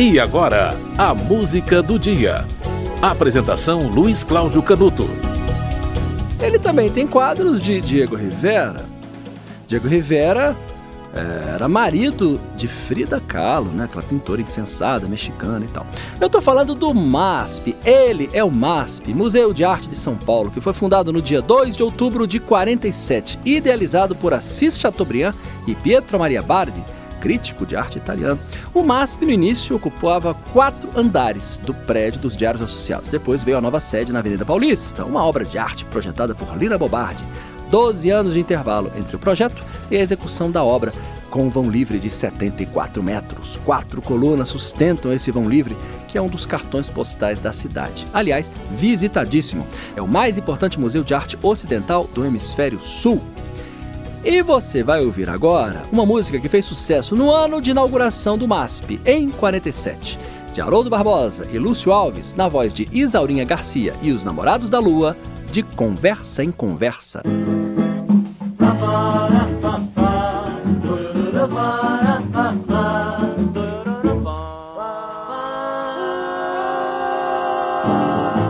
E agora, a música do dia. Apresentação Luiz Cláudio Canuto. Ele também tem quadros de Diego Rivera. Diego Rivera é, era marido de Frida Kahlo, né? aquela pintora insensada, mexicana e tal. Eu tô falando do MASP. Ele é o MASP, Museu de Arte de São Paulo, que foi fundado no dia 2 de outubro de 47, idealizado por Assis Chateaubriand e Pietro Maria Bardi crítico de arte italiano. O MASP, no início, ocupava quatro andares do prédio dos Diários Associados. Depois veio a nova sede na Avenida Paulista, uma obra de arte projetada por Lina Bobardi. Doze anos de intervalo entre o projeto e a execução da obra, com um vão livre de 74 metros. Quatro colunas sustentam esse vão livre, que é um dos cartões postais da cidade. Aliás, visitadíssimo. É o mais importante museu de arte ocidental do hemisfério sul. E você vai ouvir agora uma música que fez sucesso no ano de inauguração do MASP, em 47, de Haroldo Barbosa e Lúcio Alves, na voz de Isaurinha Garcia e os Namorados da Lua, de Conversa em Conversa.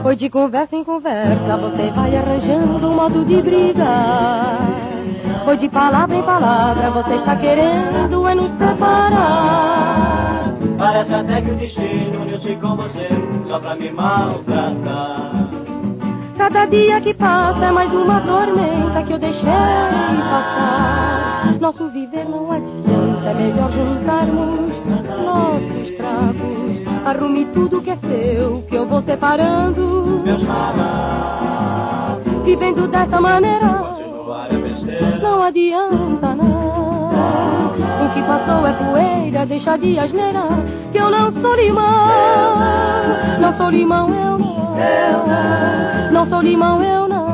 Foi de conversa em conversa, você vai arranjando um modo de brigar. Foi de palavra em palavra, você está querendo é nos separar. Parece até que o destino uniu-se com você, só pra me maltratar. Cada dia que passa é mais uma tormenta que eu deixei passar. Nosso viver não adianta, é melhor juntarmos nossos trapos. Arrume tudo que é seu, que eu vou separando. Meus farás. Vivendo dessa maneira adianta não. O que passou é poeira, deixa de asneira, que eu não sou limão. Não sou limão, eu não. Não sou limão, eu não.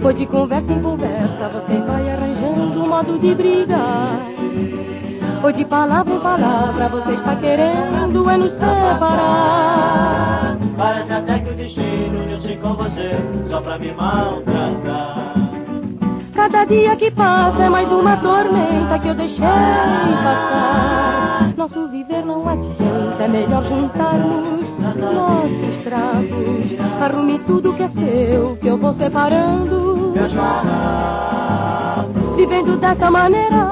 Foi de conversa em conversa, você vai arranjando um modo de brigar. Foi de palavra em palavra, você está querendo é nos separar. Parece até que o destino uniu-se com você, só pra me maltratar. Cada dia que passa é mais uma tormenta que eu deixei passar. Nosso viver não adianta, é melhor juntarmos nossos trapos. Arrume tudo que é seu, que eu vou separando. Vivendo dessa maneira,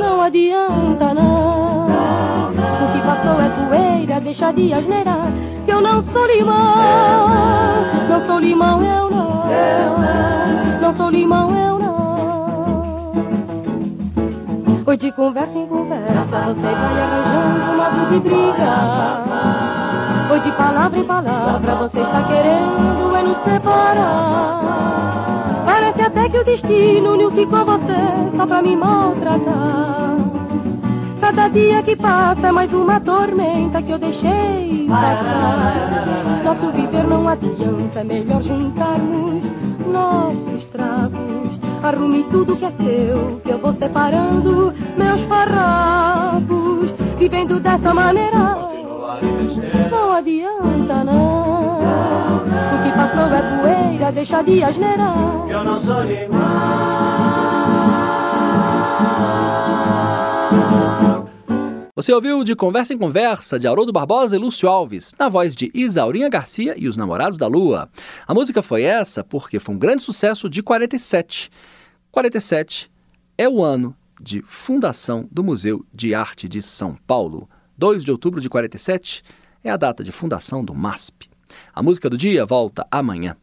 não adianta não. O que passou é poeira, deixa de asneira. Que eu não sou limão, não sou limão, eu não. Sou limão, eu não. Foi de conversa em conversa, você vai arranjando um modo de briga. Foi de palavra em palavra, você está querendo é nos separar. Parece até que o destino uniu-se com você só pra me maltratar. Cada dia que passa é mais uma tormenta que eu deixei passar. Nosso viver não adianta, é melhor juntarmos nossos trapos. Arrume tudo que é seu, que eu vou separando meus farrapos. Vivendo dessa maneira, não adianta não. O que passou é poeira, deixa de asneira. Eu não sou limão. Você ouviu de Conversa em Conversa de Haroldo Barbosa e Lúcio Alves, na voz de Isaurinha Garcia e os Namorados da Lua. A música foi essa porque foi um grande sucesso de 47. 47 é o ano de fundação do Museu de Arte de São Paulo. 2 de outubro de 47 é a data de fundação do MASP. A música do dia volta amanhã.